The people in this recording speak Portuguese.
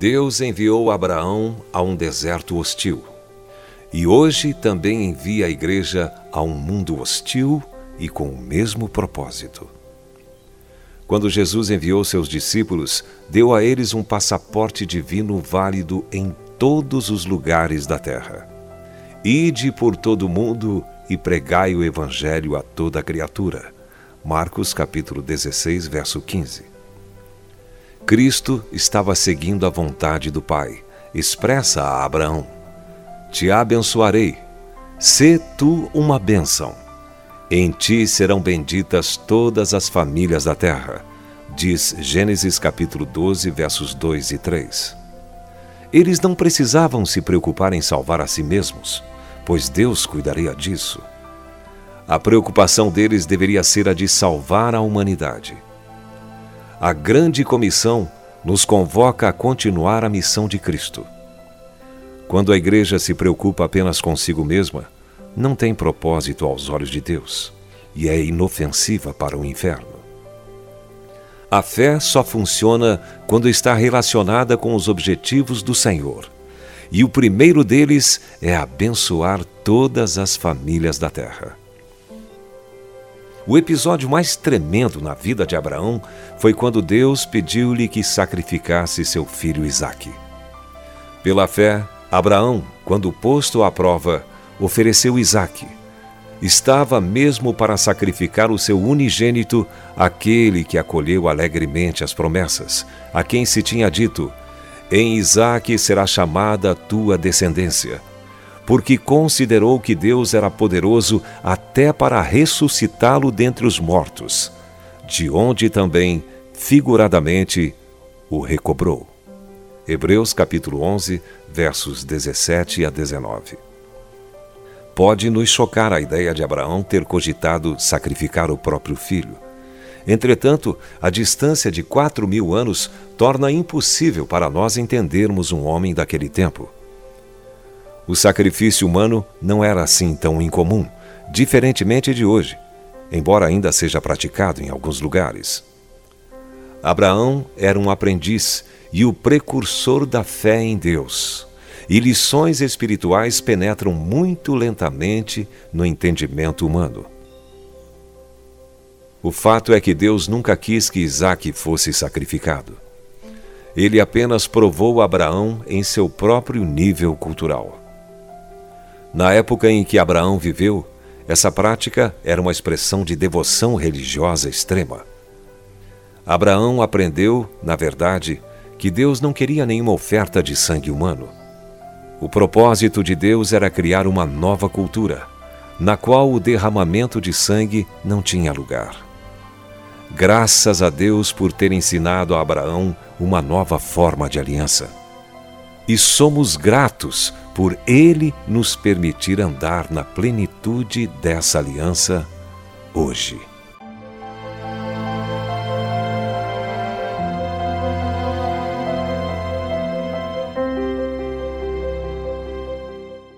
Deus enviou Abraão a um deserto hostil. E hoje também envia a igreja a um mundo hostil e com o mesmo propósito. Quando Jesus enviou seus discípulos, deu a eles um passaporte divino válido em todos os lugares da terra. Ide por todo o mundo e pregai o evangelho a toda criatura. Marcos capítulo 16, verso 15. Cristo estava seguindo a vontade do Pai, expressa a Abraão: Te abençoarei, sê tu uma bênção. Em ti serão benditas todas as famílias da terra, diz Gênesis capítulo 12, versos 2 e 3. Eles não precisavam se preocupar em salvar a si mesmos, pois Deus cuidaria disso. A preocupação deles deveria ser a de salvar a humanidade a grande comissão nos convoca a continuar a missão de Cristo. Quando a igreja se preocupa apenas consigo mesma, não tem propósito aos olhos de Deus e é inofensiva para o inferno. A fé só funciona quando está relacionada com os objetivos do Senhor. E o primeiro deles é abençoar todas as famílias da terra. O episódio mais tremendo na vida de Abraão foi quando Deus pediu-lhe que sacrificasse seu filho Isaque. Pela fé, Abraão, quando posto à prova, ofereceu Isaque. Estava mesmo para sacrificar o seu unigênito, aquele que acolheu alegremente as promessas, a quem se tinha dito: Em Isaque será chamada a tua descendência porque considerou que Deus era poderoso até para ressuscitá-lo dentre os mortos, de onde também, figuradamente, o recobrou. Hebreus capítulo 11, versos 17 a 19. Pode nos chocar a ideia de Abraão ter cogitado sacrificar o próprio filho. Entretanto, a distância de quatro mil anos torna impossível para nós entendermos um homem daquele tempo. O sacrifício humano não era assim tão incomum, diferentemente de hoje, embora ainda seja praticado em alguns lugares. Abraão era um aprendiz e o precursor da fé em Deus. E lições espirituais penetram muito lentamente no entendimento humano. O fato é que Deus nunca quis que Isaac fosse sacrificado. Ele apenas provou Abraão em seu próprio nível cultural. Na época em que Abraão viveu, essa prática era uma expressão de devoção religiosa extrema. Abraão aprendeu, na verdade, que Deus não queria nenhuma oferta de sangue humano. O propósito de Deus era criar uma nova cultura, na qual o derramamento de sangue não tinha lugar. Graças a Deus por ter ensinado a Abraão uma nova forma de aliança e somos gratos por Ele nos permitir andar na plenitude dessa aliança hoje.